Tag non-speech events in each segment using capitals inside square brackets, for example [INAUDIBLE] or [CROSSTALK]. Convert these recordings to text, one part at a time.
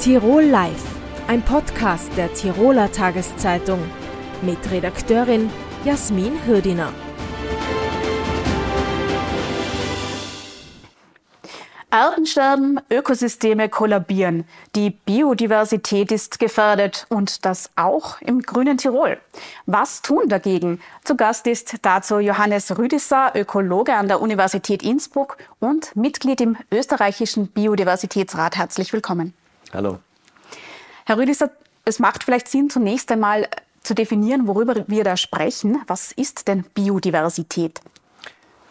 Tirol Live, ein Podcast der Tiroler Tageszeitung mit Redakteurin Jasmin Hürdiner. Artensterben, Ökosysteme kollabieren, die Biodiversität ist gefährdet und das auch im grünen Tirol. Was tun dagegen? Zu Gast ist dazu Johannes Rüdisser, Ökologe an der Universität Innsbruck und Mitglied im österreichischen Biodiversitätsrat. Herzlich willkommen. Hallo. Herr Rüdisser, es macht vielleicht Sinn, zunächst einmal zu definieren, worüber wir da sprechen. Was ist denn Biodiversität?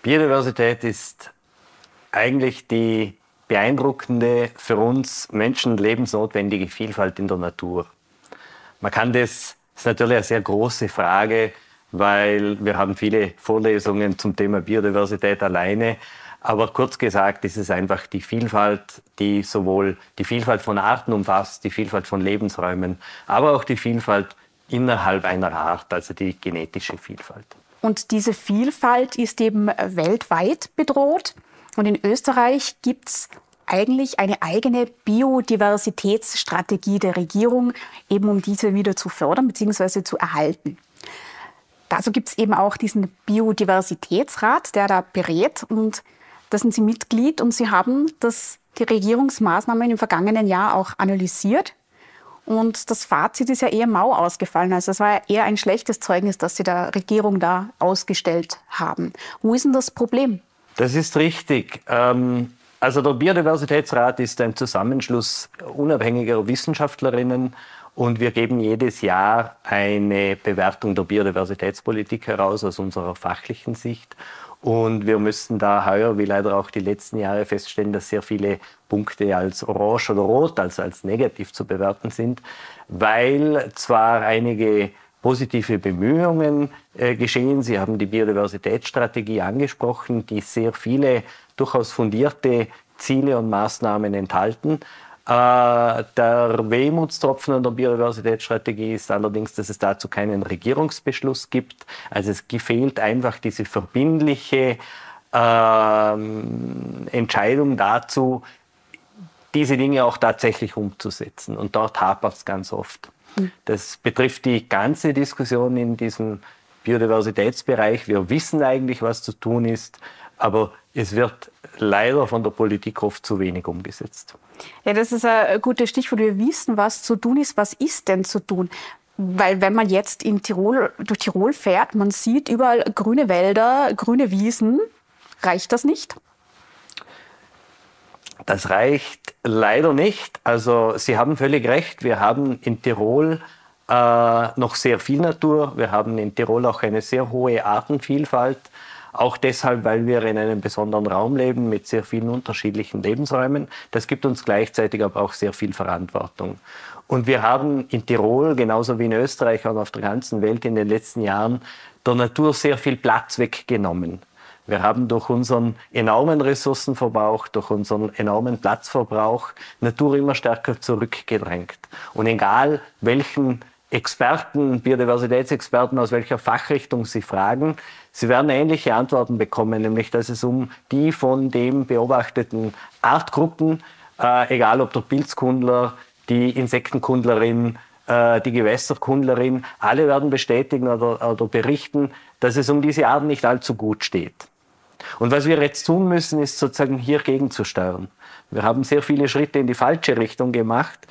Biodiversität ist eigentlich die beeindruckende, für uns Menschen lebensnotwendige Vielfalt in der Natur. Man kann das, das ist natürlich eine sehr große Frage, weil wir haben viele Vorlesungen zum Thema Biodiversität alleine. Aber kurz gesagt, ist es einfach die Vielfalt, die sowohl die Vielfalt von Arten umfasst, die Vielfalt von Lebensräumen, aber auch die Vielfalt innerhalb einer Art, also die genetische Vielfalt. Und diese Vielfalt ist eben weltweit bedroht. Und in Österreich gibt es eigentlich eine eigene Biodiversitätsstrategie der Regierung, eben um diese wieder zu fördern bzw. zu erhalten. Dazu gibt es eben auch diesen Biodiversitätsrat, der da berät und da sind Sie Mitglied und Sie haben das, die Regierungsmaßnahmen im vergangenen Jahr auch analysiert. Und das Fazit ist ja eher mau ausgefallen. Also es war ja eher ein schlechtes Zeugnis, das Sie der Regierung da ausgestellt haben. Wo ist denn das Problem? Das ist richtig. Ähm, also der Biodiversitätsrat ist ein Zusammenschluss unabhängiger Wissenschaftlerinnen und wir geben jedes Jahr eine Bewertung der Biodiversitätspolitik heraus aus unserer fachlichen Sicht. Und wir müssten da heuer, wie leider auch die letzten Jahre, feststellen, dass sehr viele Punkte als orange oder rot, also als negativ zu bewerten sind, weil zwar einige positive Bemühungen äh, geschehen. Sie haben die Biodiversitätsstrategie angesprochen, die sehr viele durchaus fundierte Ziele und Maßnahmen enthalten. Äh, der Wehmutstropfen an der Biodiversitätsstrategie ist allerdings, dass es dazu keinen Regierungsbeschluss gibt. Also es fehlt einfach diese verbindliche äh, Entscheidung dazu, diese Dinge auch tatsächlich umzusetzen. Und dort hapert es ganz oft. Das betrifft die ganze Diskussion in diesem Biodiversitätsbereich. Wir wissen eigentlich, was zu tun ist, aber es wird leider von der Politik oft zu wenig umgesetzt. Ja, das ist ein gutes Stichwort. Wir wissen, was zu tun ist. Was ist denn zu tun? Weil wenn man jetzt in Tirol, durch Tirol fährt, man sieht überall grüne Wälder, grüne Wiesen. Reicht das nicht? Das reicht leider nicht. Also Sie haben völlig recht. Wir haben in Tirol äh, noch sehr viel Natur. Wir haben in Tirol auch eine sehr hohe Artenvielfalt. Auch deshalb, weil wir in einem besonderen Raum leben mit sehr vielen unterschiedlichen Lebensräumen. Das gibt uns gleichzeitig aber auch sehr viel Verantwortung. Und wir haben in Tirol, genauso wie in Österreich und auf der ganzen Welt in den letzten Jahren, der Natur sehr viel Platz weggenommen. Wir haben durch unseren enormen Ressourcenverbrauch, durch unseren enormen Platzverbrauch Natur immer stärker zurückgedrängt. Und egal welchen Experten, Biodiversitätsexperten aus welcher Fachrichtung Sie fragen, Sie werden ähnliche Antworten bekommen, nämlich dass es um die von dem beobachteten Artgruppen, äh, egal ob der Pilzkundler, die Insektenkundlerin, äh, die Gewässerkundlerin, alle werden bestätigen oder, oder berichten, dass es um diese Arten nicht allzu gut steht. Und was wir jetzt tun müssen, ist sozusagen hier gegenzusteuern. Wir haben sehr viele Schritte in die falsche Richtung gemacht,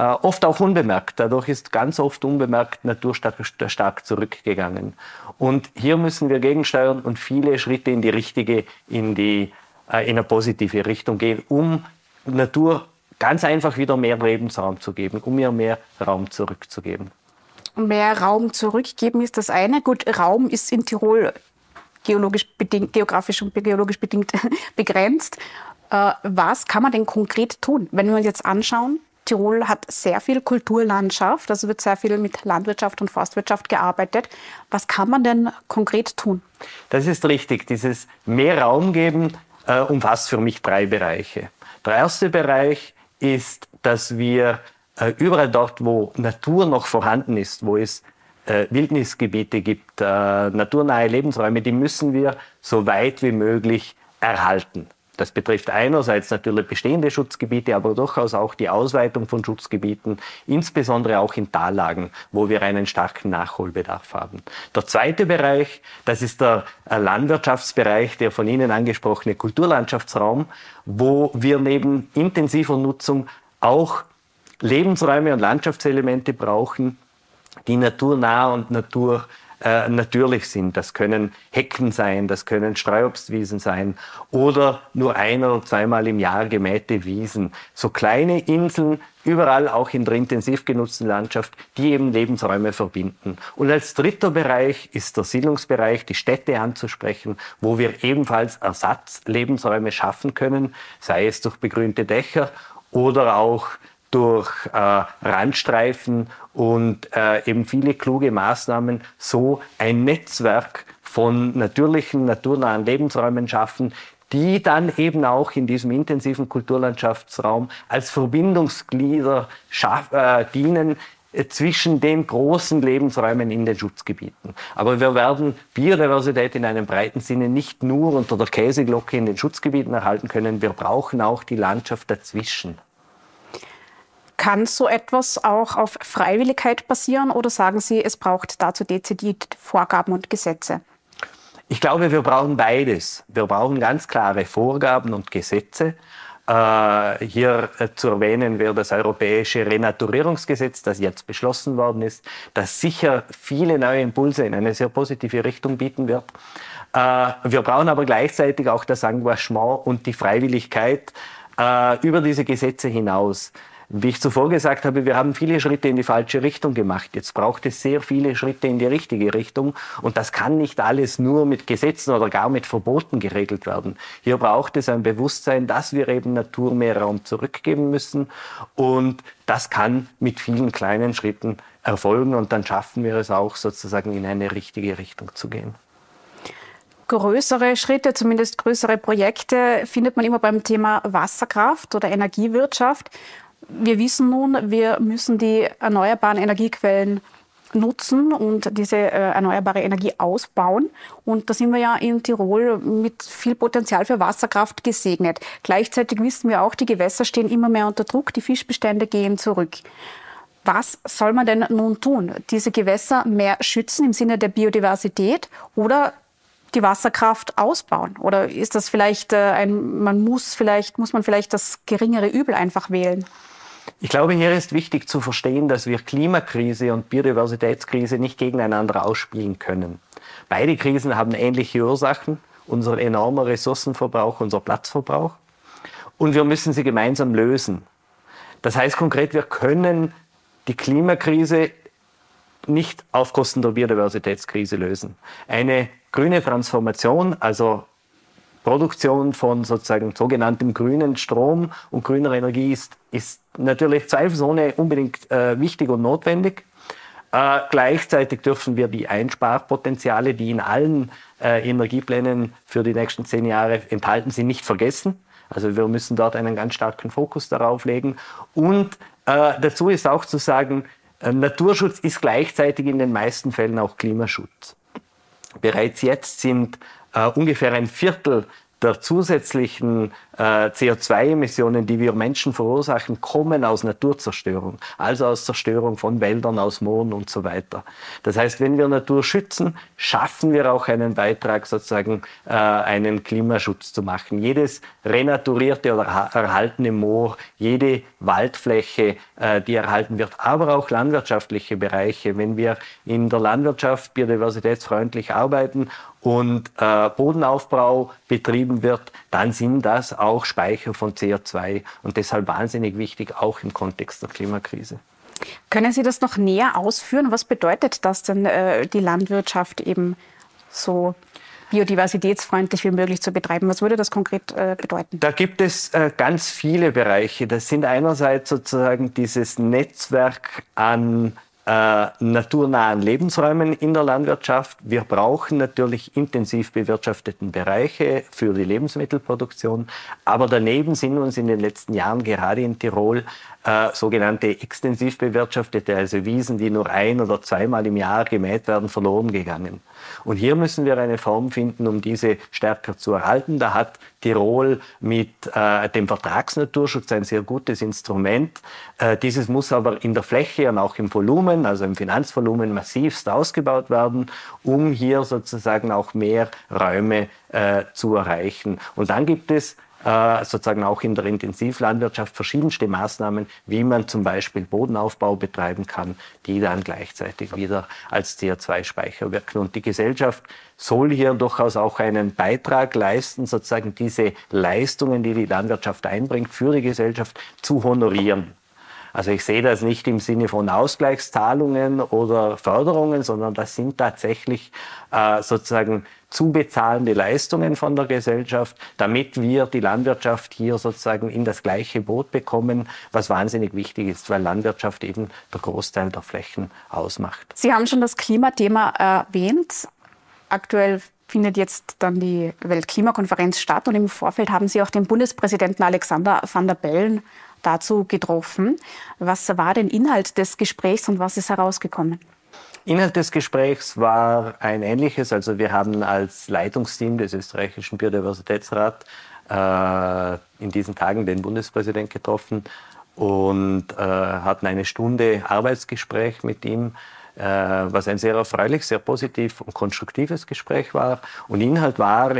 oft auch unbemerkt. Dadurch ist ganz oft unbemerkt Natur stark, stark zurückgegangen. Und hier müssen wir gegensteuern und viele Schritte in die richtige, in die äh, in eine positive Richtung gehen, um Natur ganz einfach wieder mehr Lebensraum zu geben, um ihr mehr Raum zurückzugeben. Mehr Raum zurückgeben ist das eine. Gut, Raum ist in Tirol geologisch bedingt, geografisch und geologisch bedingt [LAUGHS] begrenzt. Äh, was kann man denn konkret tun? Wenn wir uns jetzt anschauen, Tirol hat sehr viel Kulturlandschaft, also wird sehr viel mit Landwirtschaft und Forstwirtschaft gearbeitet. Was kann man denn konkret tun? Das ist richtig. Dieses mehr Raum geben äh, umfasst für mich drei Bereiche. Der erste Bereich ist, dass wir äh, überall dort, wo Natur noch vorhanden ist, wo es äh, Wildnisgebiete gibt, äh, naturnahe Lebensräume, die müssen wir so weit wie möglich erhalten. Das betrifft einerseits natürlich bestehende Schutzgebiete, aber durchaus auch die Ausweitung von Schutzgebieten, insbesondere auch in Tallagen, wo wir einen starken Nachholbedarf haben. Der zweite Bereich, das ist der äh, Landwirtschaftsbereich, der von Ihnen angesprochene Kulturlandschaftsraum, wo wir neben intensiver Nutzung auch Lebensräume und Landschaftselemente brauchen, die naturnah und natur äh, natürlich sind. Das können Hecken sein, das können Streuobstwiesen sein oder nur ein oder zweimal im Jahr gemähte Wiesen. So kleine Inseln, überall auch in der intensiv genutzten Landschaft, die eben Lebensräume verbinden. Und als dritter Bereich ist der Siedlungsbereich, die Städte anzusprechen, wo wir ebenfalls Ersatzlebensräume schaffen können, sei es durch begrünte Dächer oder auch durch äh, Randstreifen und äh, eben viele kluge Maßnahmen so ein Netzwerk von natürlichen, naturnahen Lebensräumen schaffen, die dann eben auch in diesem intensiven Kulturlandschaftsraum als Verbindungsglieder schaff, äh, dienen äh, zwischen den großen Lebensräumen in den Schutzgebieten. Aber wir werden Biodiversität in einem breiten Sinne nicht nur unter der Käseglocke in den Schutzgebieten erhalten können, wir brauchen auch die Landschaft dazwischen. Kann so etwas auch auf Freiwilligkeit basieren oder sagen Sie, es braucht dazu dezidiert Vorgaben und Gesetze? Ich glaube, wir brauchen beides. Wir brauchen ganz klare Vorgaben und Gesetze. Äh, hier zu erwähnen wäre das europäische Renaturierungsgesetz, das jetzt beschlossen worden ist, das sicher viele neue Impulse in eine sehr positive Richtung bieten wird. Äh, wir brauchen aber gleichzeitig auch das Engagement und die Freiwilligkeit äh, über diese Gesetze hinaus. Wie ich zuvor gesagt habe, wir haben viele Schritte in die falsche Richtung gemacht. Jetzt braucht es sehr viele Schritte in die richtige Richtung. Und das kann nicht alles nur mit Gesetzen oder gar mit Verboten geregelt werden. Hier braucht es ein Bewusstsein, dass wir eben Natur mehr Raum zurückgeben müssen. Und das kann mit vielen kleinen Schritten erfolgen. Und dann schaffen wir es auch sozusagen in eine richtige Richtung zu gehen größere Schritte, zumindest größere Projekte, findet man immer beim Thema Wasserkraft oder Energiewirtschaft. Wir wissen nun, wir müssen die erneuerbaren Energiequellen nutzen und diese äh, erneuerbare Energie ausbauen. Und da sind wir ja in Tirol mit viel Potenzial für Wasserkraft gesegnet. Gleichzeitig wissen wir auch, die Gewässer stehen immer mehr unter Druck, die Fischbestände gehen zurück. Was soll man denn nun tun? Diese Gewässer mehr schützen im Sinne der Biodiversität oder die Wasserkraft ausbauen? Oder ist das vielleicht äh, ein, man muss vielleicht, muss man vielleicht das geringere Übel einfach wählen? Ich glaube, hier ist wichtig zu verstehen, dass wir Klimakrise und Biodiversitätskrise nicht gegeneinander ausspielen können. Beide Krisen haben ähnliche Ursachen, unser enormer Ressourcenverbrauch, unser Platzverbrauch. Und wir müssen sie gemeinsam lösen. Das heißt konkret, wir können die Klimakrise nicht auf Kosten der Biodiversitätskrise lösen. Eine grüne Transformation, also Produktion von sozusagen sogenanntem grünen Strom und grüner Energie ist, ist natürlich zweifelsohne unbedingt äh, wichtig und notwendig. Äh, gleichzeitig dürfen wir die Einsparpotenziale, die in allen äh, Energieplänen für die nächsten zehn Jahre enthalten sind, nicht vergessen. Also wir müssen dort einen ganz starken Fokus darauf legen. Und äh, dazu ist auch zu sagen, äh, Naturschutz ist gleichzeitig in den meisten Fällen auch Klimaschutz. Bereits jetzt sind ungefähr ein Viertel der zusätzlichen äh, CO2-Emissionen, die wir Menschen verursachen, kommen aus Naturzerstörung, also aus Zerstörung von Wäldern, aus Mooren und so weiter. Das heißt, wenn wir Natur schützen, schaffen wir auch einen Beitrag, sozusagen äh, einen Klimaschutz zu machen. Jedes renaturierte oder erhaltene Moor, jede Waldfläche, äh, die erhalten wird, aber auch landwirtschaftliche Bereiche. Wenn wir in der Landwirtschaft biodiversitätsfreundlich arbeiten und äh, Bodenaufbau betrieben wird, dann sind das auch Speicher von CO2 und deshalb wahnsinnig wichtig, auch im Kontext der Klimakrise. Können Sie das noch näher ausführen? Was bedeutet das denn, äh, die Landwirtschaft eben so biodiversitätsfreundlich wie möglich zu betreiben? Was würde das konkret äh, bedeuten? Da gibt es äh, ganz viele Bereiche. Das sind einerseits sozusagen dieses Netzwerk an äh, naturnahen Lebensräumen in der Landwirtschaft. Wir brauchen natürlich intensiv bewirtschafteten Bereiche für die Lebensmittelproduktion. Aber daneben sind uns in den letzten Jahren gerade in Tirol äh, sogenannte extensiv bewirtschaftete, also Wiesen, die nur ein oder zweimal im Jahr gemäht werden, verloren gegangen. Und hier müssen wir eine Form finden, um diese stärker zu erhalten. Da hat Tirol mit äh, dem Vertragsnaturschutz ein sehr gutes Instrument. Äh, dieses muss aber in der Fläche und auch im Volumen, also im Finanzvolumen massivst ausgebaut werden, um hier sozusagen auch mehr Räume äh, zu erreichen. Und dann gibt es äh, sozusagen auch in der Intensivlandwirtschaft verschiedenste Maßnahmen, wie man zum Beispiel Bodenaufbau betreiben kann, die dann gleichzeitig wieder als CO2-Speicher wirken. Und die Gesellschaft soll hier durchaus auch einen Beitrag leisten, sozusagen diese Leistungen, die die Landwirtschaft einbringt, für die Gesellschaft zu honorieren. Also ich sehe das nicht im Sinne von Ausgleichszahlungen oder Förderungen, sondern das sind tatsächlich äh, sozusagen zu bezahlende Leistungen von der Gesellschaft, damit wir die Landwirtschaft hier sozusagen in das gleiche Boot bekommen, was wahnsinnig wichtig ist, weil Landwirtschaft eben der Großteil der Flächen ausmacht. Sie haben schon das Klimathema erwähnt. Aktuell findet jetzt dann die Weltklimakonferenz statt und im Vorfeld haben Sie auch den Bundespräsidenten Alexander van der Bellen dazu getroffen. Was war denn Inhalt des Gesprächs und was ist herausgekommen? Inhalt des Gesprächs war ein ähnliches. Also wir haben als Leitungsteam des österreichischen Biodiversitätsrats äh, in diesen Tagen den Bundespräsident getroffen und äh, hatten eine Stunde Arbeitsgespräch mit ihm was ein sehr erfreulich, sehr positiv und konstruktives Gespräch war. Und Inhalt war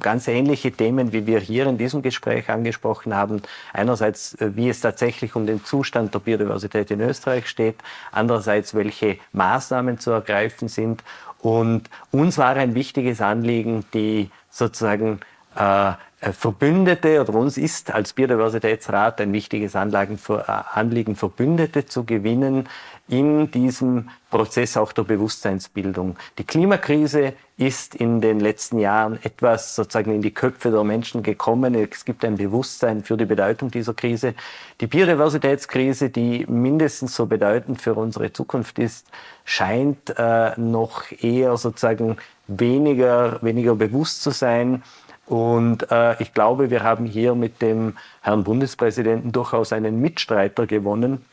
ganz ähnliche Themen, wie wir hier in diesem Gespräch angesprochen haben. Einerseits, äh, wie es tatsächlich um den Zustand der Biodiversität in Österreich steht, andererseits, welche Maßnahmen zu ergreifen sind. Und uns war ein wichtiges Anliegen, die sozusagen äh, Verbündete oder uns ist als Biodiversitätsrat ein wichtiges Anliegen, Anliegen, Verbündete zu gewinnen, in diesem Prozess auch der Bewusstseinsbildung. Die Klimakrise ist in den letzten Jahren etwas sozusagen in die Köpfe der Menschen gekommen. Es gibt ein Bewusstsein für die Bedeutung dieser Krise. Die Biodiversitätskrise, die mindestens so bedeutend für unsere Zukunft ist, scheint äh, noch eher sozusagen weniger, weniger bewusst zu sein. Und äh, ich glaube, wir haben hier mit dem Herrn Bundespräsidenten durchaus einen Mitstreiter gewonnen,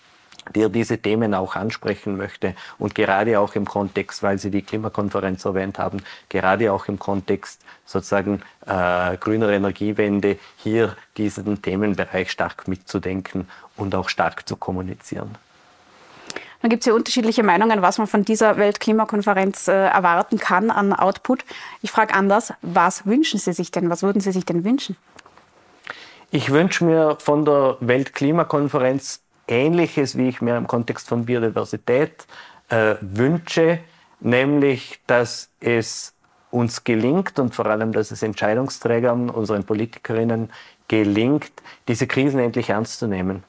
der diese Themen auch ansprechen möchte und gerade auch im Kontext, weil Sie die Klimakonferenz erwähnt haben, gerade auch im Kontext sozusagen äh, grüner Energiewende hier diesen Themenbereich stark mitzudenken und auch stark zu kommunizieren. Dann gibt es ja unterschiedliche Meinungen, was man von dieser Weltklimakonferenz äh, erwarten kann an Output. Ich frage anders, was wünschen Sie sich denn? Was würden Sie sich denn wünschen? Ich wünsche mir von der Weltklimakonferenz Ähnliches, wie ich mir im Kontext von Biodiversität äh, wünsche, nämlich, dass es uns gelingt und vor allem, dass es Entscheidungsträgern, unseren Politikerinnen gelingt, diese Krisen endlich ernst zu nehmen.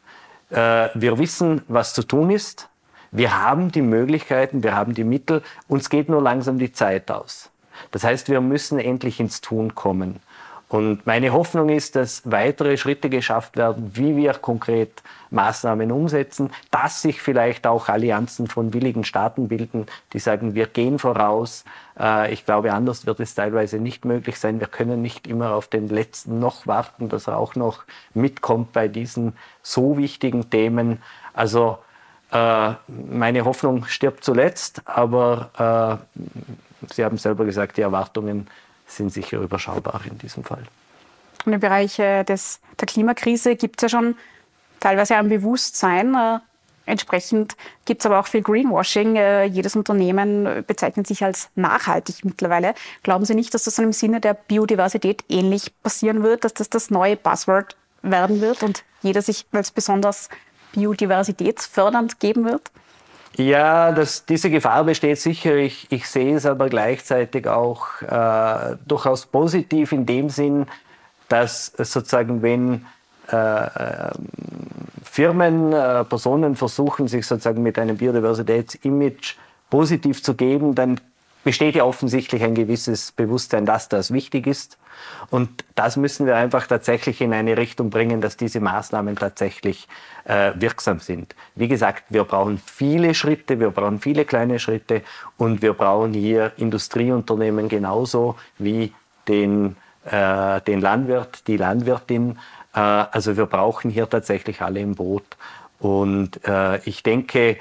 Äh, wir wissen, was zu tun ist. Wir haben die Möglichkeiten, wir haben die Mittel. Uns geht nur langsam die Zeit aus. Das heißt, wir müssen endlich ins Tun kommen. Und meine Hoffnung ist, dass weitere Schritte geschafft werden, wie wir konkret Maßnahmen umsetzen, dass sich vielleicht auch Allianzen von willigen Staaten bilden, die sagen, wir gehen voraus. Äh, ich glaube, anders wird es teilweise nicht möglich sein. Wir können nicht immer auf den letzten noch warten, dass er auch noch mitkommt bei diesen so wichtigen Themen. Also meine Hoffnung stirbt zuletzt, aber äh, Sie haben selber gesagt, die Erwartungen sind sicher überschaubar in diesem Fall. Und im Bereich des, der Klimakrise gibt es ja schon teilweise ein Bewusstsein. Äh, entsprechend gibt es aber auch viel Greenwashing. Äh, jedes Unternehmen bezeichnet sich als nachhaltig mittlerweile. Glauben Sie nicht, dass das dann im Sinne der Biodiversität ähnlich passieren wird, dass das das neue Buzzword werden wird und jeder sich als besonders biodiversitätsfördernd geben wird? Ja, das, diese Gefahr besteht sicher. Ich, ich sehe es aber gleichzeitig auch äh, durchaus positiv in dem Sinn, dass sozusagen, wenn äh, äh, Firmen, äh, Personen versuchen, sich sozusagen mit einem Biodiversitätsimage positiv zu geben, dann besteht ja offensichtlich ein gewisses Bewusstsein, dass das wichtig ist. Und das müssen wir einfach tatsächlich in eine Richtung bringen, dass diese Maßnahmen tatsächlich äh, wirksam sind. Wie gesagt, wir brauchen viele Schritte, wir brauchen viele kleine Schritte und wir brauchen hier Industrieunternehmen genauso wie den, äh, den Landwirt, die Landwirtin. Äh, also wir brauchen hier tatsächlich alle im Boot. Und äh, ich denke,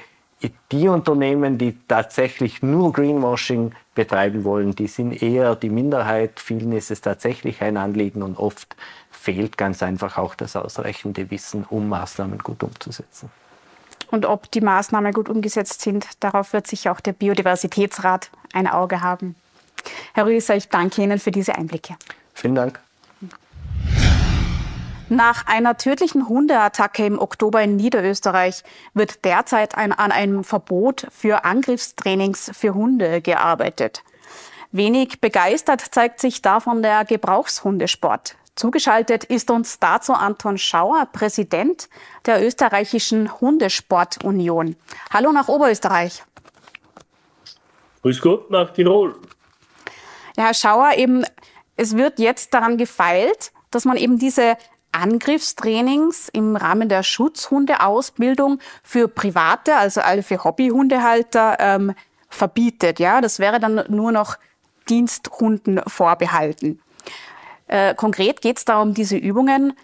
die Unternehmen, die tatsächlich nur Greenwashing betreiben wollen, die sind eher die Minderheit. Vielen ist es tatsächlich ein Anliegen und oft fehlt ganz einfach auch das ausreichende Wissen, um Maßnahmen gut umzusetzen. Und ob die Maßnahmen gut umgesetzt sind, darauf wird sich auch der Biodiversitätsrat ein Auge haben. Herr Rüdiger, ich danke Ihnen für diese Einblicke. Vielen Dank. Nach einer tödlichen Hundeattacke im Oktober in Niederösterreich wird derzeit ein, an einem Verbot für Angriffstrainings für Hunde gearbeitet. Wenig begeistert zeigt sich davon der Gebrauchshundesport. Zugeschaltet ist uns dazu Anton Schauer, Präsident der österreichischen Hundesportunion. Hallo nach Oberösterreich. Grüß Gott nach Tirol. Ja, Herr Schauer, eben, es wird jetzt daran gefeilt, dass man eben diese Angriffstrainings im Rahmen der Schutzhundeausbildung für Private, also alle für Hobbyhundehalter, ähm, verbietet. Ja, das wäre dann nur noch Diensthunden vorbehalten. Äh, konkret geht es darum, diese Übungen,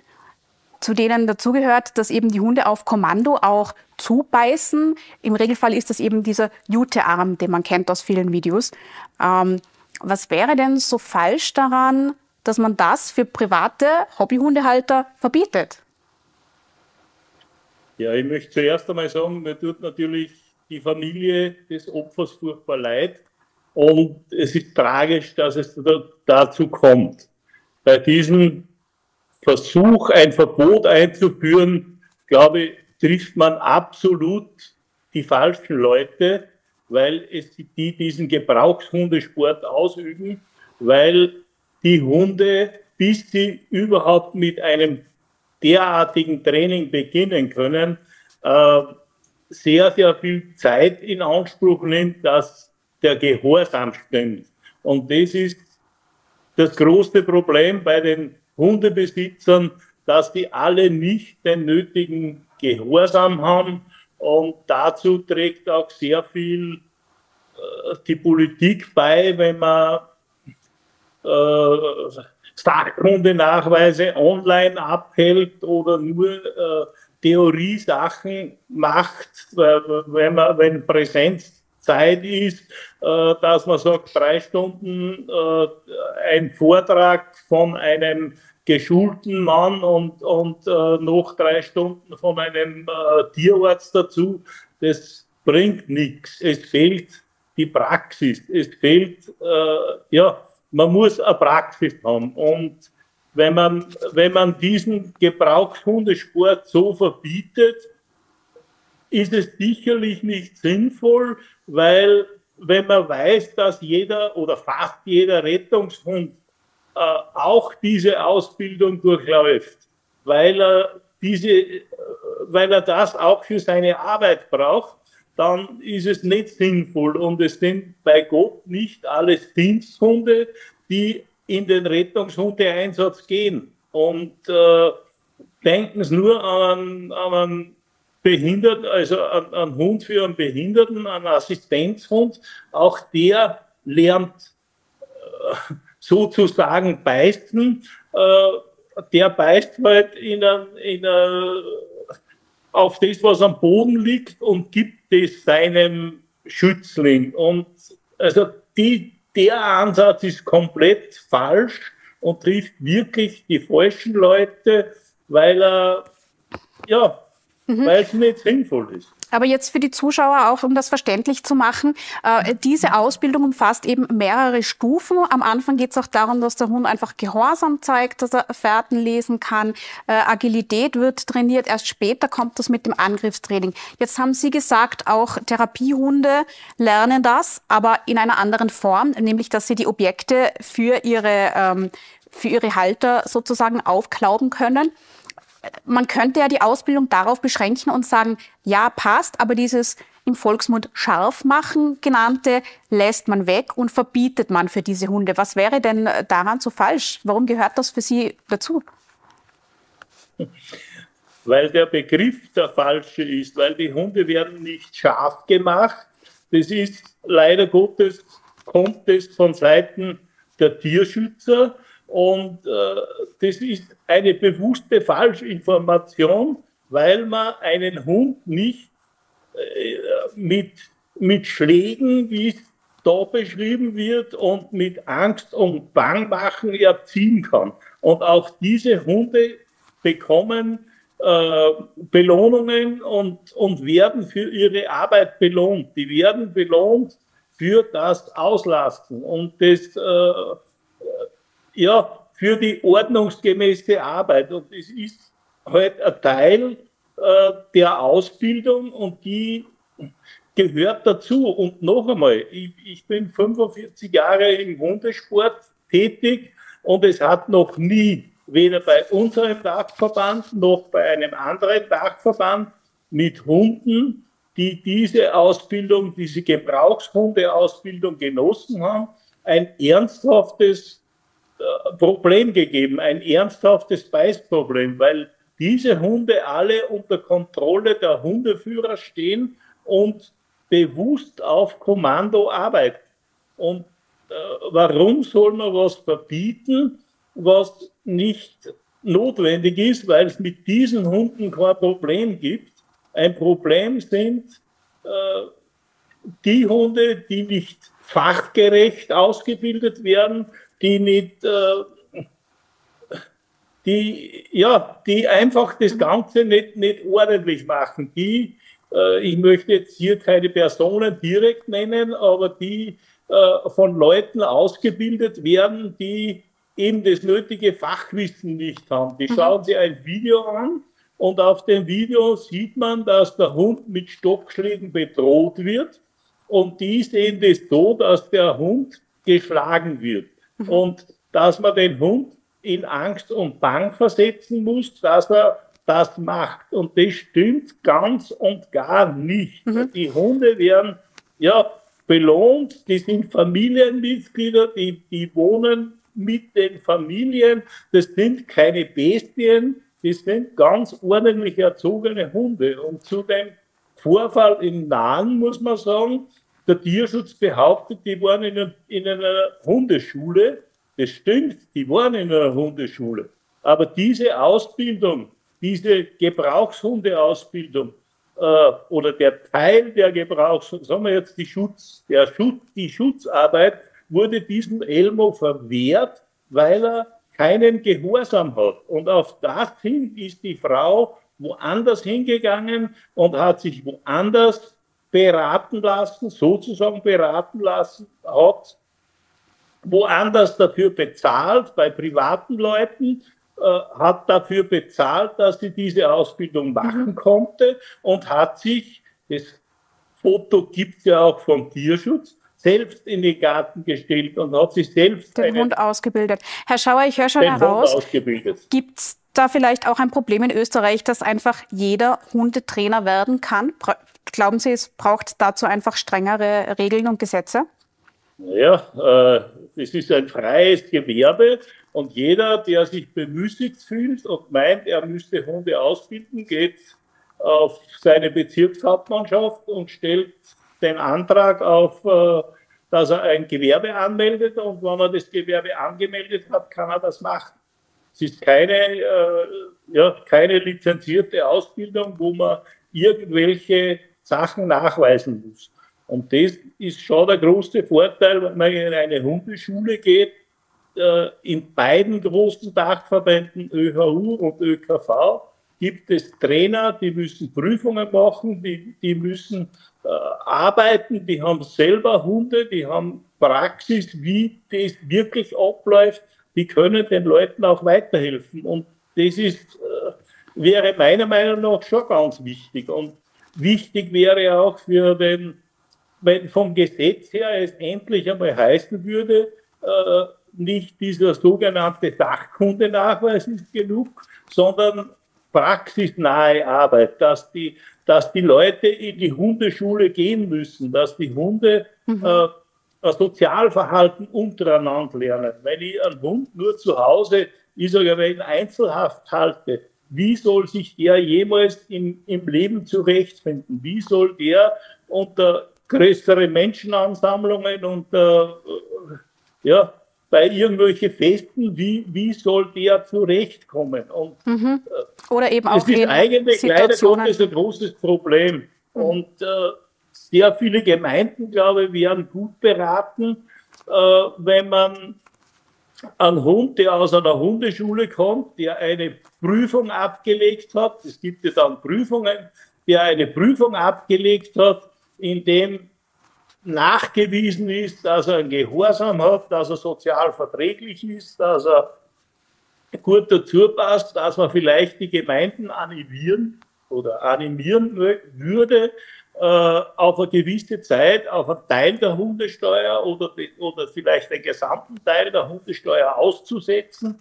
zu denen dazugehört, dass eben die Hunde auf Kommando auch zubeißen. Im Regelfall ist das eben dieser Jutearm, den man kennt aus vielen Videos. Ähm, was wäre denn so falsch daran, dass man das für private Hobbyhundehalter verbietet? Ja, ich möchte zuerst einmal sagen, mir tut natürlich die Familie des Opfers furchtbar leid. Und es ist tragisch, dass es dazu kommt. Bei diesem Versuch, ein Verbot einzuführen, glaube ich, trifft man absolut die falschen Leute weil es die diesen Gebrauchshundesport ausüben, weil die Hunde, bis sie überhaupt mit einem derartigen Training beginnen können, äh, sehr, sehr viel Zeit in Anspruch nimmt, dass der Gehorsam stimmt. Und das ist das große Problem bei den Hundebesitzern, dass die alle nicht den nötigen Gehorsam haben und dazu trägt auch sehr viel äh, die Politik bei, wenn man äh, Sachkundenachweise online abhält oder nur äh, Theoriesachen macht, wenn man, wenn Präsenzzeit ist, äh, dass man sagt, drei Stunden äh, ein Vortrag von einem geschulten Mann und, und äh, noch drei Stunden von einem äh, Tierarzt dazu, das bringt nichts. Es fehlt die Praxis. Es fehlt, äh, ja, man muss eine Praxis haben. Und wenn man, wenn man diesen Gebrauchshundesport so verbietet, ist es sicherlich nicht sinnvoll, weil wenn man weiß, dass jeder oder fast jeder Rettungshund äh, auch diese Ausbildung durchläuft, weil er diese, äh, weil er das auch für seine Arbeit braucht, dann ist es nicht sinnvoll. Und es sind bei Gott nicht alles Diensthunde, die in den Rettungshundeeinsatz gehen. Und äh, denken Sie nur an, an einen Behinderten, also an einen Hund für einen Behinderten, einen Assistenzhund. Auch der lernt äh, sozusagen beißen. Äh, der beißt halt in a, in auf das, was am Boden liegt und gibt es seinem Schützling. Und also die, der Ansatz ist komplett falsch und trifft wirklich die falschen Leute, weil er, ja, mhm. weil es nicht sinnvoll ist. Aber jetzt für die Zuschauer auch, um das verständlich zu machen, äh, diese Ausbildung umfasst eben mehrere Stufen. Am Anfang geht es auch darum, dass der Hund einfach Gehorsam zeigt, dass er Fährten lesen kann. Äh, Agilität wird trainiert. Erst später kommt das mit dem Angriffstraining. Jetzt haben Sie gesagt, auch Therapiehunde lernen das, aber in einer anderen Form, nämlich dass sie die Objekte für ihre, ähm, für ihre Halter sozusagen aufklauben können man könnte ja die Ausbildung darauf beschränken und sagen, ja, passt, aber dieses im Volksmund scharf machen genannte lässt man weg und verbietet man für diese Hunde. Was wäre denn daran so falsch? Warum gehört das für Sie dazu? Weil der Begriff der falsche ist, weil die Hunde werden nicht scharf gemacht. Das ist leider Gottes, kommt es von Seiten der Tierschützer und äh, das ist eine bewusste Falschinformation, weil man einen Hund nicht äh, mit, mit Schlägen, wie es da beschrieben wird, und mit Angst und Bangmachen erziehen kann. Und auch diese Hunde bekommen äh, Belohnungen und, und werden für ihre Arbeit belohnt. Die werden belohnt für das Auslasten und das, äh, ja, für die ordnungsgemäße Arbeit. Und es ist halt ein Teil äh, der Ausbildung und die gehört dazu. Und noch einmal, ich, ich bin 45 Jahre im Hundesport tätig und es hat noch nie, weder bei unserem Dachverband noch bei einem anderen Dachverband mit Hunden, die diese Ausbildung, diese Gebrauchshundeausbildung genossen haben, ein ernsthaftes Problem gegeben, ein ernsthaftes Beißproblem, weil diese Hunde alle unter Kontrolle der Hundeführer stehen und bewusst auf Kommando arbeiten. Und äh, warum soll man was verbieten, was nicht notwendig ist, weil es mit diesen Hunden kein Problem gibt? Ein Problem sind äh, die Hunde, die nicht fachgerecht ausgebildet werden, die nicht äh, die, ja, die einfach das Ganze nicht, nicht ordentlich machen. Die, äh, ich möchte jetzt hier keine Personen direkt nennen, aber die äh, von Leuten ausgebildet werden, die eben das nötige Fachwissen nicht haben. Die mhm. schauen sich ein Video an und auf dem Video sieht man, dass der Hund mit Stockschlägen bedroht wird und die sehen das so, dass der Hund geschlagen wird mhm. und dass man den Hund in Angst und Bang versetzen muss, dass er das macht. Und das stimmt ganz und gar nicht. Mhm. Die Hunde werden ja belohnt, die sind Familienmitglieder, die, die wohnen mit den Familien. Das sind keine Bestien, das sind ganz ordentlich erzogene Hunde. Und zu dem Vorfall in Nahen muss man sagen, der Tierschutz behauptet, die waren in, in einer Hundeschule das stimmt, die waren in einer Hundeschule. Aber diese Ausbildung, diese Gebrauchshundeausbildung äh, oder der Teil der Gebrauchshunde, sagen wir jetzt die Schutz, der Schutz, die Schutzarbeit wurde diesem Elmo verwehrt, weil er keinen Gehorsam hat. Und auf das hin ist die Frau woanders hingegangen und hat sich woanders beraten lassen, sozusagen beraten lassen, hat woanders dafür bezahlt, bei privaten Leuten, äh, hat dafür bezahlt, dass sie diese Ausbildung machen mhm. konnte und hat sich, das Foto gibt es ja auch vom Tierschutz, selbst in den Garten gestellt und hat sich selbst den Hund ausgebildet. Herr Schauer, ich höre schon heraus, gibt es da vielleicht auch ein Problem in Österreich, dass einfach jeder Hundetrainer werden kann? Glauben Sie, es braucht dazu einfach strengere Regeln und Gesetze? Ja, äh, es ist ein freies Gewerbe und jeder, der sich bemüßigt fühlt und meint, er müsste Hunde ausbilden, geht auf seine Bezirkshauptmannschaft und stellt den Antrag auf, äh, dass er ein Gewerbe anmeldet und wenn er das Gewerbe angemeldet hat, kann er das machen. Es ist keine, äh, ja, keine lizenzierte Ausbildung, wo man irgendwelche Sachen nachweisen muss. Und das ist schon der große Vorteil, wenn man in eine Hundeschule geht. Äh, in beiden großen Dachverbänden, ÖHU und ÖKV, gibt es Trainer, die müssen Prüfungen machen, die, die müssen äh, arbeiten, die haben selber Hunde, die haben Praxis, wie das wirklich abläuft, die können den Leuten auch weiterhelfen. Und das ist, äh, wäre meiner Meinung nach schon ganz wichtig. Und wichtig wäre auch für den wenn vom Gesetz her es endlich einmal heißen würde, äh, nicht dieser sogenannte Sachkundenachweis ist genug, sondern praxisnahe Arbeit, dass die, dass die Leute in die Hundeschule gehen müssen, dass die Hunde mhm. äh, Sozialverhalten untereinander lernen. Wenn ich einen Hund nur zu Hause, ich sage, in Einzelhaft halte, wie soll sich der jemals im, im Leben zurechtfinden? Wie soll der unter größere Menschenansammlungen und äh, ja, bei irgendwelchen Festen, wie, wie soll der zurechtkommen? Und, mhm. Oder eben auch Das ist eigentlich leider Gottes ein großes Problem. Mhm. Und äh, sehr viele Gemeinden, glaube ich, wären gut beraten, äh, wenn man einen Hund, der aus einer Hundeschule kommt, der eine Prüfung abgelegt hat, es gibt ja dann Prüfungen, der eine Prüfung abgelegt hat, in dem nachgewiesen ist, dass er einen Gehorsam hat, dass er sozial verträglich ist, dass er gut dazu passt, dass man vielleicht die Gemeinden animieren oder animieren würde, äh, auf eine gewisse Zeit auf einen Teil der Hundesteuer oder, oder vielleicht den gesamten Teil der Hundesteuer auszusetzen.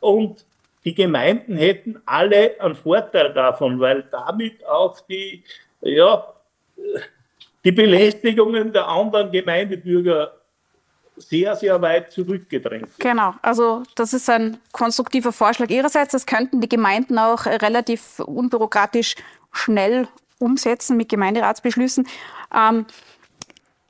Und die Gemeinden hätten alle einen Vorteil davon, weil damit auch die, ja, die Belästigungen der anderen Gemeindebürger sehr, sehr weit zurückgedrängt. Genau, also das ist ein konstruktiver Vorschlag Ihrerseits. Das könnten die Gemeinden auch relativ unbürokratisch schnell umsetzen mit Gemeinderatsbeschlüssen. Ähm,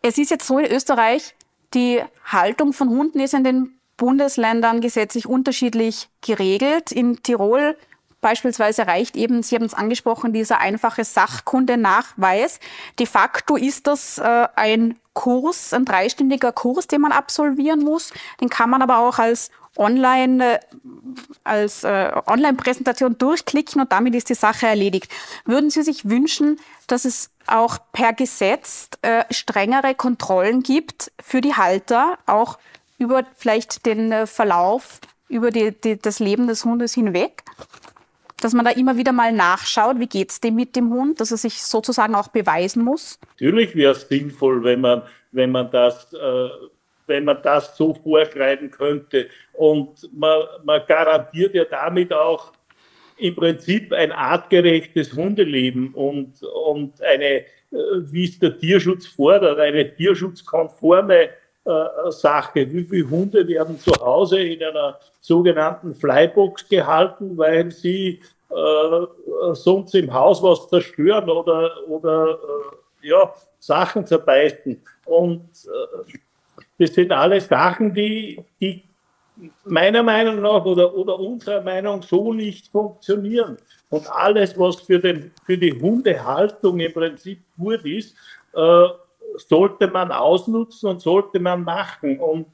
es ist jetzt so in Österreich, die Haltung von Hunden ist in den Bundesländern gesetzlich unterschiedlich geregelt. In Tirol Beispielsweise reicht eben, Sie haben es angesprochen, dieser einfache Sachkundenachweis. De facto ist das äh, ein Kurs, ein dreistündiger Kurs, den man absolvieren muss. Den kann man aber auch als Online, äh, als äh, Online-Präsentation durchklicken und damit ist die Sache erledigt. Würden Sie sich wünschen, dass es auch per Gesetz äh, strengere Kontrollen gibt für die Halter, auch über vielleicht den äh, Verlauf, über die, die, das Leben des Hundes hinweg? dass man da immer wieder mal nachschaut, wie geht es dem mit dem Hund, dass er sich sozusagen auch beweisen muss? Natürlich wäre es sinnvoll, wenn man, wenn man das äh, wenn man das so vorschreiben könnte. Und man, man garantiert ja damit auch im Prinzip ein artgerechtes Hundeleben und, und eine, äh, wie es der Tierschutz fordert, eine tierschutzkonforme äh, Sache. Wie viele Hunde werden zu Hause in einer sogenannten Flybox gehalten, weil sie äh, sonst im Haus was zerstören oder, oder äh, ja, Sachen zerbeißen. Und äh, das sind alles Sachen, die, die meiner Meinung nach oder, oder unserer Meinung so nicht funktionieren. Und alles, was für, den, für die Hundehaltung im Prinzip gut ist, äh, sollte man ausnutzen und sollte man machen. Und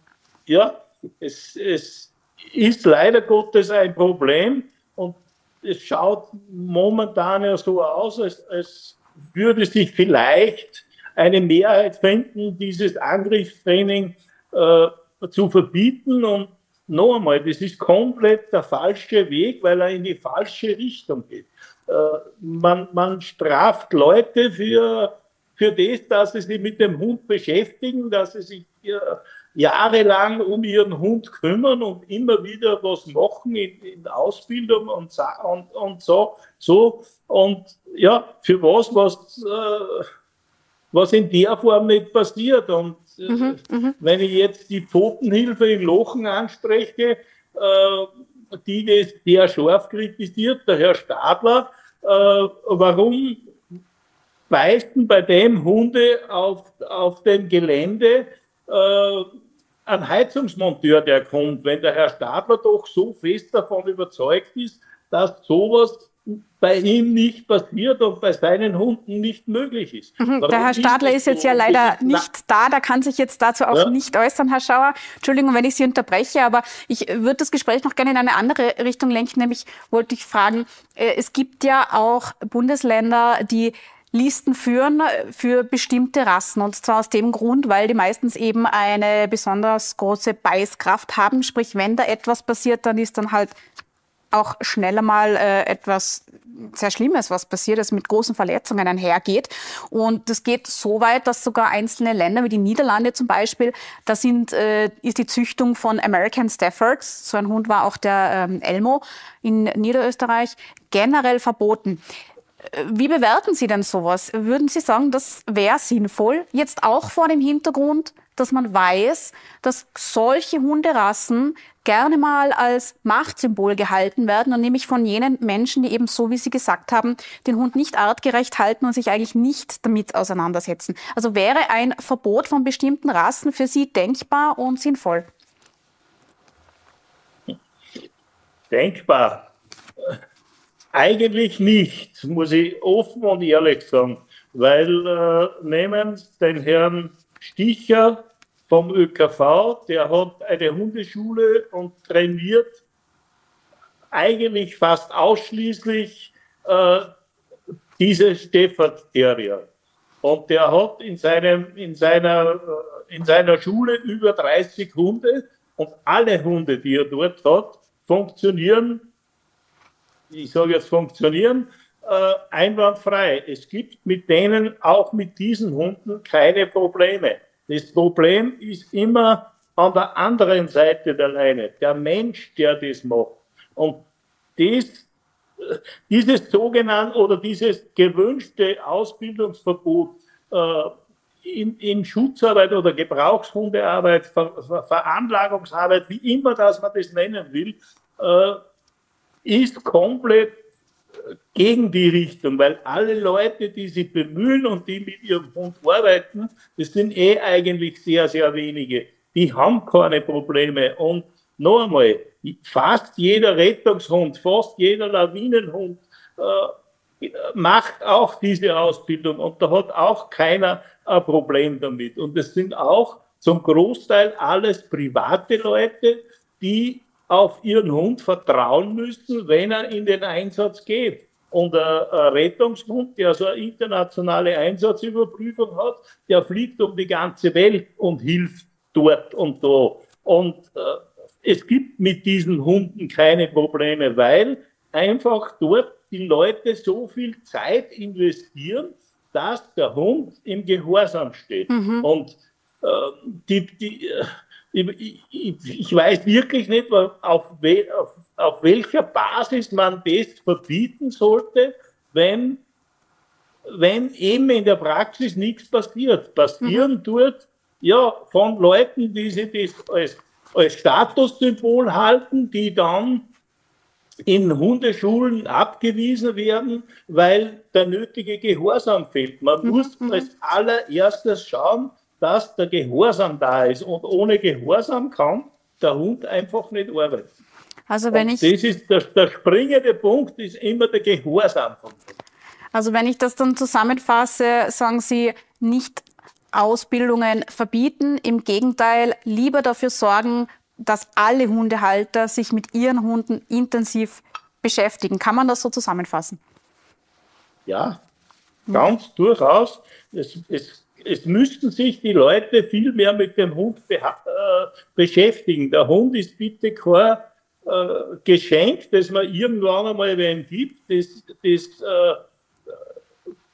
ja, es, es ist leider Gottes ein Problem und es schaut momentan ja so aus, als, als würde sich vielleicht eine Mehrheit finden, dieses Angriffstraining äh, zu verbieten. Und noch einmal, das ist komplett der falsche Weg, weil er in die falsche Richtung geht. Äh, man, man straft Leute für für das, dass sie sich mit dem Hund beschäftigen, dass sie sich jahrelang um ihren Hund kümmern und immer wieder was machen in, in Ausbildung und, und, und so, so. Und ja, für was, was, äh, was in der Form nicht passiert. Und äh, mhm, mhm. wenn ich jetzt die Pfotenhilfe in Lochen anspreche, äh, die das sehr scharf kritisiert, der Herr Stadler, äh, warum weisten bei dem Hunde auf, auf dem Gelände äh, ein Heizungsmonteur, der kommt, wenn der Herr Stadler doch so fest davon überzeugt ist, dass sowas bei ihm nicht passiert und bei seinen Hunden nicht möglich ist. Mhm, der Herr Stadler ist, ist jetzt so? ja leider nicht da, da kann sich jetzt dazu auch ja. nicht äußern, Herr Schauer. Entschuldigung, wenn ich Sie unterbreche, aber ich würde das Gespräch noch gerne in eine andere Richtung lenken, nämlich wollte ich fragen, äh, es gibt ja auch Bundesländer, die Listen führen für bestimmte Rassen. Und zwar aus dem Grund, weil die meistens eben eine besonders große Beißkraft haben. Sprich, wenn da etwas passiert, dann ist dann halt auch schneller mal äh, etwas sehr Schlimmes, was passiert, das mit großen Verletzungen einhergeht. Und das geht so weit, dass sogar einzelne Länder wie die Niederlande zum Beispiel, da sind, äh, ist die Züchtung von American Staffords, so ein Hund war auch der ähm, Elmo in Niederösterreich, generell verboten. Wie bewerten Sie denn sowas? Würden Sie sagen, das wäre sinnvoll, jetzt auch vor dem Hintergrund, dass man weiß, dass solche Hunderassen gerne mal als Machtsymbol gehalten werden und nämlich von jenen Menschen, die eben so, wie Sie gesagt haben, den Hund nicht artgerecht halten und sich eigentlich nicht damit auseinandersetzen. Also wäre ein Verbot von bestimmten Rassen für Sie denkbar und sinnvoll? Denkbar. Eigentlich nicht, muss ich offen und ehrlich sagen. weil äh, nehmen den Herrn Sticher vom ÖKV, der hat eine Hundeschule und trainiert eigentlich fast ausschließlich äh, diese Stafford Terrier. Und der hat in, seinem, in, seiner, äh, in seiner Schule über 30 Hunde und alle Hunde, die er dort hat, funktionieren, ich sage jetzt funktionieren, äh, einwandfrei. Es gibt mit denen, auch mit diesen Hunden, keine Probleme. Das Problem ist immer an der anderen Seite der Leine, der Mensch, der das macht. Und das dieses sogenannte oder dieses gewünschte Ausbildungsverbot äh, in, in, Schutzarbeit oder Gebrauchshundearbeit, Ver, Ver, Veranlagungsarbeit, wie immer das man das nennen will, äh, ist komplett gegen die Richtung, weil alle Leute, die sich bemühen und die mit ihrem Hund arbeiten, das sind eh eigentlich sehr, sehr wenige. Die haben keine Probleme. Und noch einmal, fast jeder Rettungshund, fast jeder Lawinenhund äh, macht auch diese Ausbildung und da hat auch keiner ein Problem damit. Und es sind auch zum Großteil alles private Leute, die auf ihren Hund vertrauen müssen, wenn er in den Einsatz geht. Und ein, Rettungshund, der so eine internationale Einsatzüberprüfung hat, der fliegt um die ganze Welt und hilft dort und da. Und äh, es gibt mit diesen Hunden keine Probleme, weil einfach dort die Leute so viel Zeit investieren, dass der Hund im Gehorsam steht. Mhm. Und äh, die, die, äh, ich, ich, ich, weiß wirklich nicht, auf, we, auf, auf, welcher Basis man das verbieten sollte, wenn, wenn eben in der Praxis nichts passiert. Passieren mhm. tut ja von Leuten, die sich das als als Statussymbol halten, die dann in Hundeschulen abgewiesen werden, weil der nötige Gehorsam fehlt. Man mhm. muss als allererstes schauen, dass der Gehorsam da ist. Und ohne Gehorsam kann der Hund einfach nicht arbeiten. Also wenn ich das ist der, der springende Punkt, ist immer der Gehorsam. Also wenn ich das dann zusammenfasse, sagen Sie nicht Ausbildungen verbieten. Im Gegenteil, lieber dafür sorgen, dass alle Hundehalter sich mit ihren Hunden intensiv beschäftigen. Kann man das so zusammenfassen? Ja, ganz ja. durchaus. Es, es, es müssten sich die Leute viel mehr mit dem Hund äh, beschäftigen. Der Hund ist bitte kein äh, Geschenk, das man irgendwann einmal wem gibt. Das, das äh,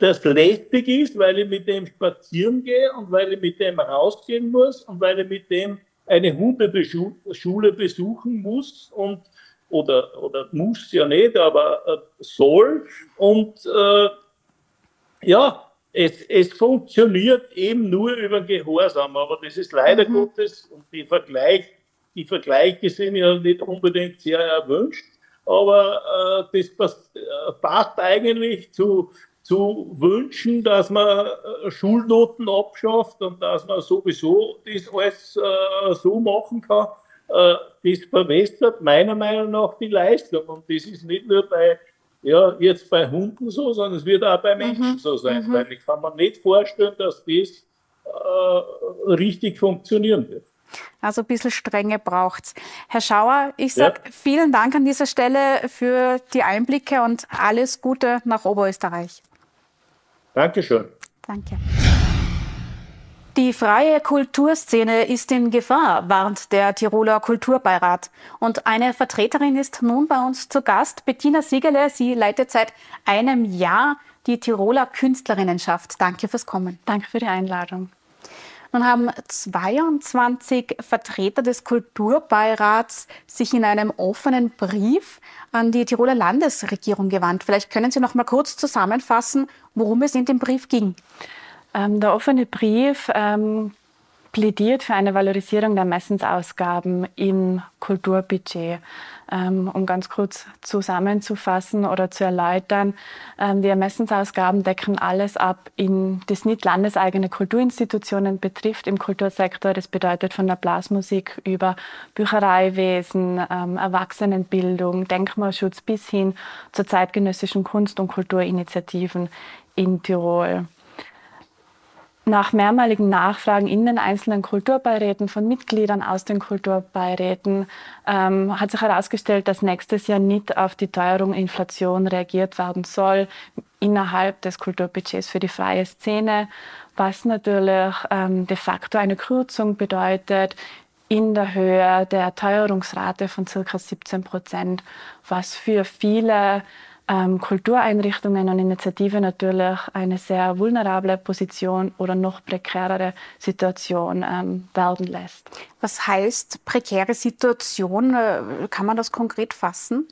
das lästig ist, weil ich mit dem spazieren gehe und weil ich mit dem rausgehen muss und weil ich mit dem eine Hundeschule besuchen muss und oder, oder muss ja nicht, aber äh, soll. Und äh, ja, es, es funktioniert eben nur über Gehorsam, aber das ist leider mhm. Gottes und die, Vergleich, die Vergleiche sind ja nicht unbedingt sehr erwünscht, aber äh, das äh, passt eigentlich zu zu wünschen, dass man äh, Schulnoten abschafft und dass man sowieso das alles äh, so machen kann, äh, das verbessert meiner Meinung nach die Leistung. Und das ist nicht nur bei, ja, jetzt bei Hunden so, sondern es wird auch bei Menschen mhm. so sein. Mhm. Weil ich kann mir nicht vorstellen, dass das äh, richtig funktionieren wird. Also ein bisschen Strenge braucht es. Herr Schauer, ich sage ja. vielen Dank an dieser Stelle für die Einblicke und alles Gute nach Oberösterreich. Dankeschön. Danke. Die freie Kulturszene ist in Gefahr, warnt der Tiroler Kulturbeirat. Und eine Vertreterin ist nun bei uns zu Gast, Bettina Siegele. Sie leitet seit einem Jahr die Tiroler Künstlerinnenschaft. Danke fürs Kommen. Danke für die Einladung. Nun haben 22 Vertreter des Kulturbeirats sich in einem offenen Brief an die Tiroler Landesregierung gewandt. Vielleicht können Sie noch mal kurz zusammenfassen, worum es in dem Brief ging. Ähm, der offene Brief ähm, plädiert für eine Valorisierung der Messensausgaben im Kulturbudget. Ähm, um ganz kurz zusammenzufassen oder zu erläutern, ähm, die Ermessensausgaben decken alles ab, in, das nicht landeseigene Kulturinstitutionen betrifft im Kultursektor. Das bedeutet von der Blasmusik über Büchereiwesen, ähm, Erwachsenenbildung, Denkmalschutz bis hin zur zeitgenössischen Kunst- und Kulturinitiativen in Tirol. Nach mehrmaligen Nachfragen in den einzelnen Kulturbeiräten von Mitgliedern aus den Kulturbeiräten ähm, hat sich herausgestellt, dass nächstes Jahr nicht auf die Teuerung Inflation reagiert werden soll innerhalb des Kulturbudgets für die freie Szene, was natürlich ähm, de facto eine Kürzung bedeutet in der Höhe der Teuerungsrate von ca. 17 Prozent, was für viele ähm, Kultureinrichtungen und Initiativen natürlich eine sehr vulnerable Position oder noch prekärere Situation ähm, werden lässt. Was heißt prekäre Situation? Äh, kann man das konkret fassen?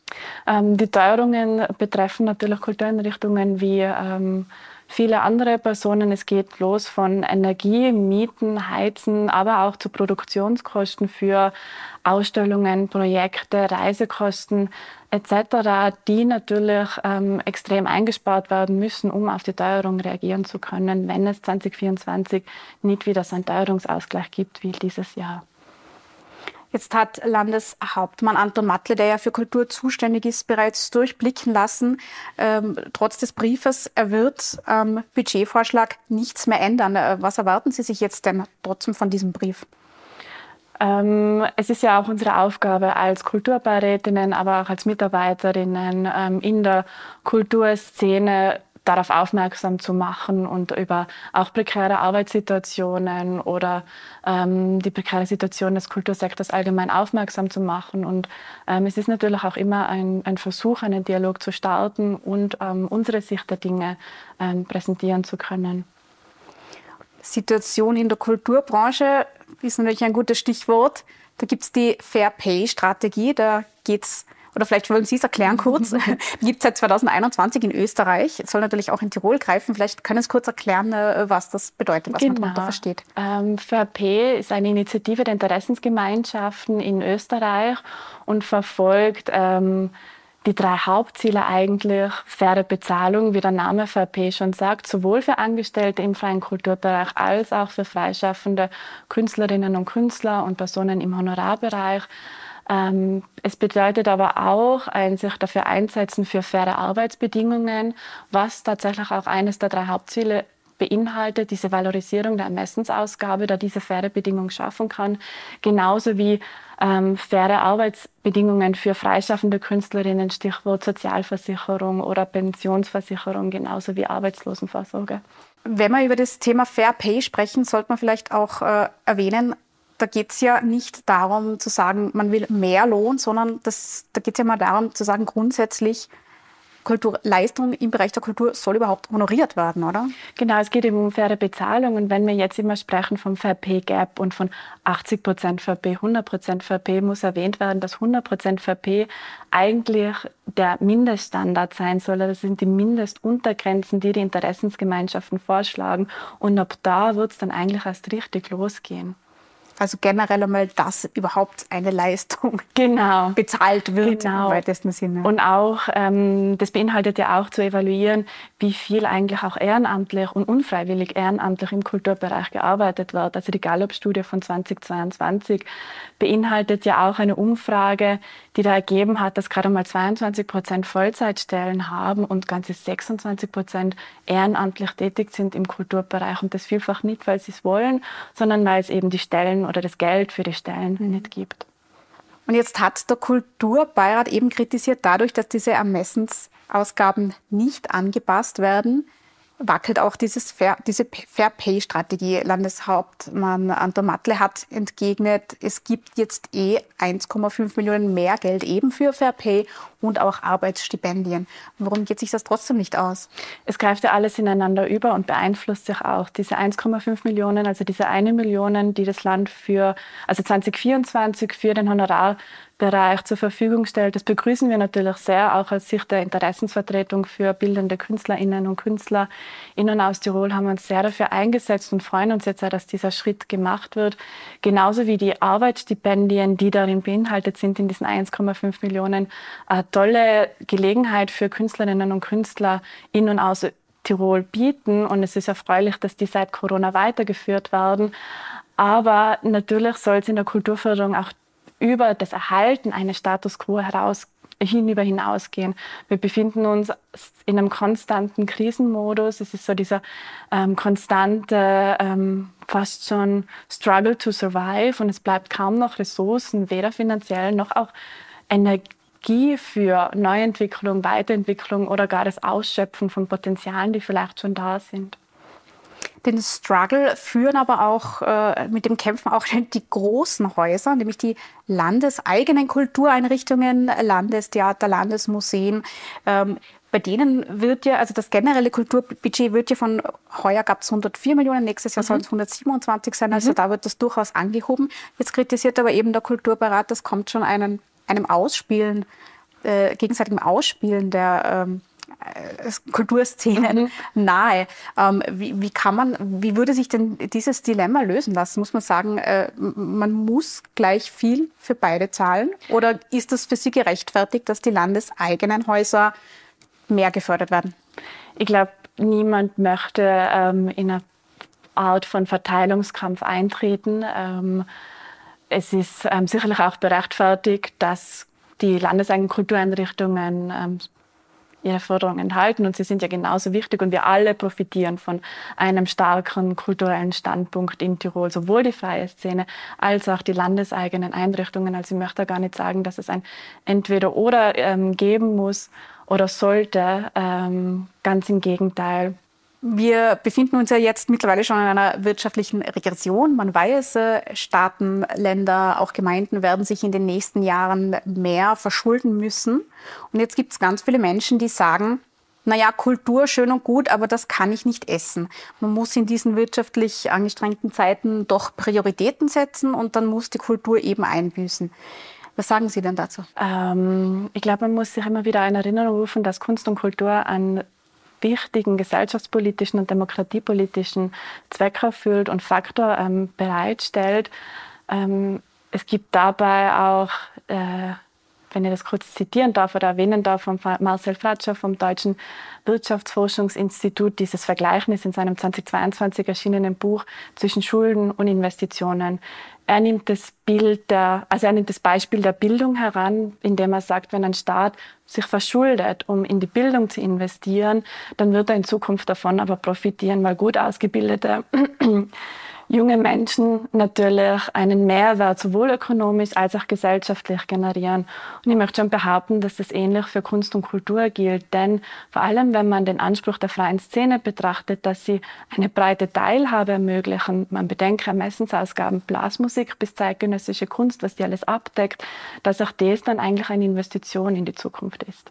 Ähm, die Teuerungen betreffen natürlich Kultureinrichtungen wie ähm, viele andere Personen. Es geht los von Energie, Mieten, Heizen, aber auch zu Produktionskosten für Ausstellungen, Projekte, Reisekosten etc., die natürlich ähm, extrem eingespart werden müssen, um auf die Teuerung reagieren zu können, wenn es 2024 nicht wieder so einen Teuerungsausgleich gibt wie dieses Jahr. Jetzt hat Landeshauptmann Anton Matle, der ja für Kultur zuständig ist, bereits durchblicken lassen, ähm, trotz des Briefes, er wird am ähm, Budgetvorschlag nichts mehr ändern. Äh, was erwarten Sie sich jetzt denn trotzdem von diesem Brief? Ähm, es ist ja auch unsere Aufgabe als Kulturbeirätinnen, aber auch als Mitarbeiterinnen ähm, in der Kulturszene darauf aufmerksam zu machen und über auch prekäre Arbeitssituationen oder ähm, die prekäre Situation des Kultursektors allgemein aufmerksam zu machen. Und ähm, es ist natürlich auch immer ein, ein Versuch, einen Dialog zu starten und ähm, unsere Sicht der Dinge ähm, präsentieren zu können. Situation in der Kulturbranche ist natürlich ein gutes Stichwort. Da gibt es die Fair Pay-Strategie. Da geht es oder vielleicht wollen Sie es erklären kurz, gibt es seit 2021 in Österreich, soll natürlich auch in Tirol greifen. Vielleicht können Sie kurz erklären, äh, was das bedeutet, was genau. man darunter versteht. Ähm, FAP ist eine Initiative der Interessensgemeinschaften in Österreich und verfolgt ähm, die drei Hauptziele eigentlich faire Bezahlung, wie der Name FAP schon sagt, sowohl für Angestellte im freien Kulturbereich als auch für freischaffende Künstlerinnen und Künstler und Personen im Honorarbereich. Ähm, es bedeutet aber auch ein sich dafür einsetzen für faire Arbeitsbedingungen, was tatsächlich auch eines der drei Hauptziele beinhaltet, diese Valorisierung der Ermessensausgabe, da diese faire Bedingungen schaffen kann, genauso wie ähm, faire Arbeitsbedingungen für freischaffende Künstlerinnen, Stichwort Sozialversicherung oder Pensionsversicherung, genauso wie Arbeitslosenvorsorge. Wenn wir über das Thema Fair Pay sprechen, sollte man vielleicht auch äh, erwähnen, da geht es ja nicht darum zu sagen, man will mehr Lohn, sondern das, da geht es ja mal darum zu sagen, grundsätzlich, Kulturleistung im Bereich der Kultur soll überhaupt honoriert werden, oder? Genau, es geht eben um faire Bezahlung. Und wenn wir jetzt immer sprechen vom Fair Pay Gap und von 80 Prozent Pay, 100 Prozent Pay, muss erwähnt werden, dass 100 Prozent Pay eigentlich der Mindeststandard sein soll. Das sind die Mindestuntergrenzen, die die Interessensgemeinschaften vorschlagen. Und ab da wird es dann eigentlich erst richtig losgehen. Also generell einmal, dass überhaupt eine Leistung [LAUGHS] genau. bezahlt wird genau. im weitesten Sinne. Und auch, ähm, das beinhaltet ja auch zu evaluieren, wie viel eigentlich auch ehrenamtlich und unfreiwillig ehrenamtlich im Kulturbereich gearbeitet wird. Also die Gallup-Studie von 2022 beinhaltet ja auch eine Umfrage, die da ergeben hat, dass gerade mal 22 Prozent Vollzeitstellen haben und ganze 26 Prozent ehrenamtlich tätig sind im Kulturbereich. Und das vielfach nicht, weil sie es wollen, sondern weil es eben die Stellen oder das Geld für die Stellen mhm. nicht gibt. Und jetzt hat der Kulturbeirat eben kritisiert, dadurch, dass diese Ermessensausgaben nicht angepasst werden, wackelt auch dieses Fair, diese Fair Pay Strategie. Landeshauptmann Anton Matle hat entgegnet, es gibt jetzt eh 1,5 Millionen mehr Geld eben für Fair Pay und auch Arbeitsstipendien. Warum geht sich das trotzdem nicht aus? Es greift ja alles ineinander über und beeinflusst sich auch. Diese 1,5 Millionen, also diese eine Million, die das Land für, also 2024 für den Honorar Bereich zur Verfügung stellt. Das begrüßen wir natürlich sehr, auch aus Sicht der Interessensvertretung für bildende Künstlerinnen und Künstler. In und aus Tirol haben wir uns sehr dafür eingesetzt und freuen uns jetzt, dass dieser Schritt gemacht wird. Genauso wie die Arbeitsstipendien, die darin beinhaltet sind, in diesen 1,5 Millionen. Eine tolle Gelegenheit für Künstlerinnen und Künstler in und aus Tirol bieten. Und es ist erfreulich, dass die seit Corona weitergeführt werden. Aber natürlich soll es in der Kulturförderung auch über das Erhalten eines Status quo heraus hinüber hinausgehen. Wir befinden uns in einem konstanten Krisenmodus. Es ist so dieser ähm, konstante, ähm, fast schon Struggle to survive und es bleibt kaum noch Ressourcen, weder finanziell noch auch Energie für Neuentwicklung, Weiterentwicklung oder gar das Ausschöpfen von Potenzialen, die vielleicht schon da sind. Den Struggle führen aber auch äh, mit dem Kämpfen auch [LAUGHS] die großen Häuser, nämlich die landeseigenen Kultureinrichtungen, Landestheater, Landesmuseen. Ähm, bei denen wird ja, also das generelle Kulturbudget wird ja von heuer gab es 104 Millionen, nächstes Jahr mhm. sollen es 127 sein, also mhm. da wird das durchaus angehoben. Jetzt kritisiert aber eben der Kulturberat, das kommt schon einen, einem Ausspielen, äh, gegenseitigem Ausspielen der ähm, äh, Kulturszenen mhm. nahe. Ähm, wie, wie, kann man, wie würde sich denn dieses Dilemma lösen lassen? Muss man sagen, äh, man muss gleich viel für beide zahlen? Oder ist das für Sie gerechtfertigt, dass die landeseigenen Häuser mehr gefördert werden? Ich glaube, niemand möchte ähm, in eine Art von Verteilungskampf eintreten. Ähm, es ist ähm, sicherlich auch berechtfertigt, dass die landeseigenen Kultureinrichtungen ähm, ihre Forderungen enthalten und sie sind ja genauso wichtig und wir alle profitieren von einem starken kulturellen Standpunkt in Tirol, sowohl die freie Szene als auch die landeseigenen Einrichtungen. Also ich möchte gar nicht sagen, dass es ein Entweder-Oder ähm, geben muss oder sollte. Ähm, ganz im Gegenteil. Wir befinden uns ja jetzt mittlerweile schon in einer wirtschaftlichen Regression. Man weiß, äh, Staaten, Länder, auch Gemeinden werden sich in den nächsten Jahren mehr verschulden müssen. Und jetzt gibt es ganz viele Menschen, die sagen, naja, Kultur schön und gut, aber das kann ich nicht essen. Man muss in diesen wirtschaftlich angestrengten Zeiten doch Prioritäten setzen und dann muss die Kultur eben einbüßen. Was sagen Sie denn dazu? Ähm, ich glaube, man muss sich immer wieder in Erinnerung rufen, dass Kunst und Kultur ein wichtigen gesellschaftspolitischen und demokratiepolitischen Zweck erfüllt und Faktor ähm, bereitstellt. Ähm, es gibt dabei auch, äh, wenn ich das kurz zitieren darf oder erwähnen darf, von Marcel Fratscher vom Deutschen Wirtschaftsforschungsinstitut dieses Vergleichnis in seinem 2022 erschienenen Buch zwischen Schulden und Investitionen. Er nimmt das Bild der, also er nimmt das Beispiel der Bildung heran, indem er sagt, wenn ein Staat sich verschuldet, um in die Bildung zu investieren, dann wird er in Zukunft davon aber profitieren, weil gut ausgebildete junge Menschen natürlich einen Mehrwert sowohl ökonomisch als auch gesellschaftlich generieren. Und ich möchte schon behaupten, dass das ähnlich für Kunst und Kultur gilt. Denn vor allem, wenn man den Anspruch der freien Szene betrachtet, dass sie eine breite Teilhabe ermöglichen, man bedenke Ermessensausgaben, Blasmusik bis zeitgenössische Kunst, was die alles abdeckt, dass auch das dann eigentlich eine Investition in die Zukunft ist.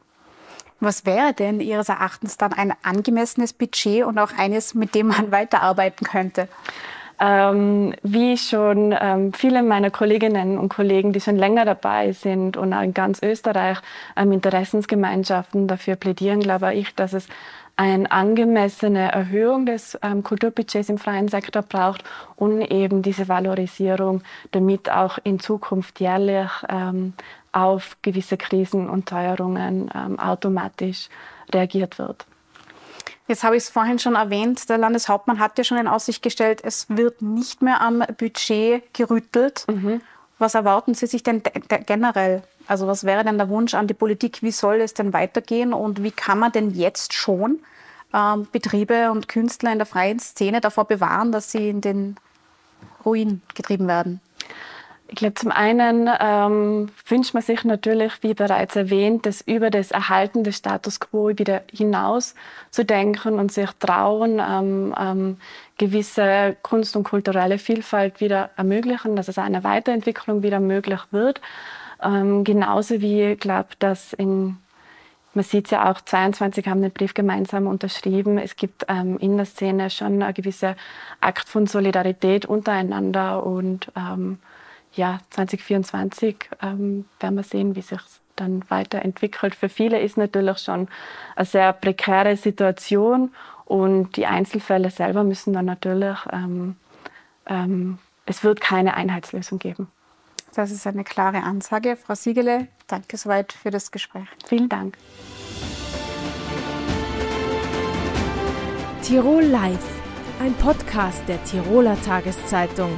Was wäre denn Ihres Erachtens dann ein angemessenes Budget und auch eines, mit dem man [LAUGHS] weiterarbeiten könnte? Ähm, wie schon ähm, viele meiner Kolleginnen und Kollegen, die schon länger dabei sind und auch in ganz Österreich ähm, Interessensgemeinschaften dafür plädieren, glaube ich, dass es eine angemessene Erhöhung des ähm, Kulturbudgets im freien Sektor braucht und eben diese Valorisierung, damit auch in Zukunft jährlich ähm, auf gewisse Krisen und Teuerungen ähm, automatisch reagiert wird. Jetzt habe ich es vorhin schon erwähnt, der Landeshauptmann hat ja schon in Aussicht gestellt, es wird nicht mehr am Budget gerüttelt. Mhm. Was erwarten Sie sich denn generell? Also was wäre denn der Wunsch an die Politik? Wie soll es denn weitergehen und wie kann man denn jetzt schon ähm, Betriebe und Künstler in der freien Szene davor bewahren, dass sie in den Ruin getrieben werden? Ich glaube, zum einen ähm, wünscht man sich natürlich, wie bereits erwähnt, das über das Erhalten des Status quo wieder hinaus zu denken und sich trauen, ähm, ähm, gewisse Kunst- und kulturelle Vielfalt wieder ermöglichen, dass es eine Weiterentwicklung wieder möglich wird. Ähm, genauso wie ich glaube, dass in man sieht ja auch, 22 haben den Brief gemeinsam unterschrieben. Es gibt ähm, in der Szene schon eine gewisse Akt von Solidarität untereinander und ähm, ja, 2024 ähm, werden wir sehen, wie sich dann weiterentwickelt. Für viele ist natürlich schon eine sehr prekäre Situation und die Einzelfälle selber müssen dann natürlich, ähm, ähm, es wird keine Einheitslösung geben. Das ist eine klare Ansage. Frau Siegele, danke soweit für das Gespräch. Vielen Dank. Tirol Live, ein Podcast der Tiroler Tageszeitung.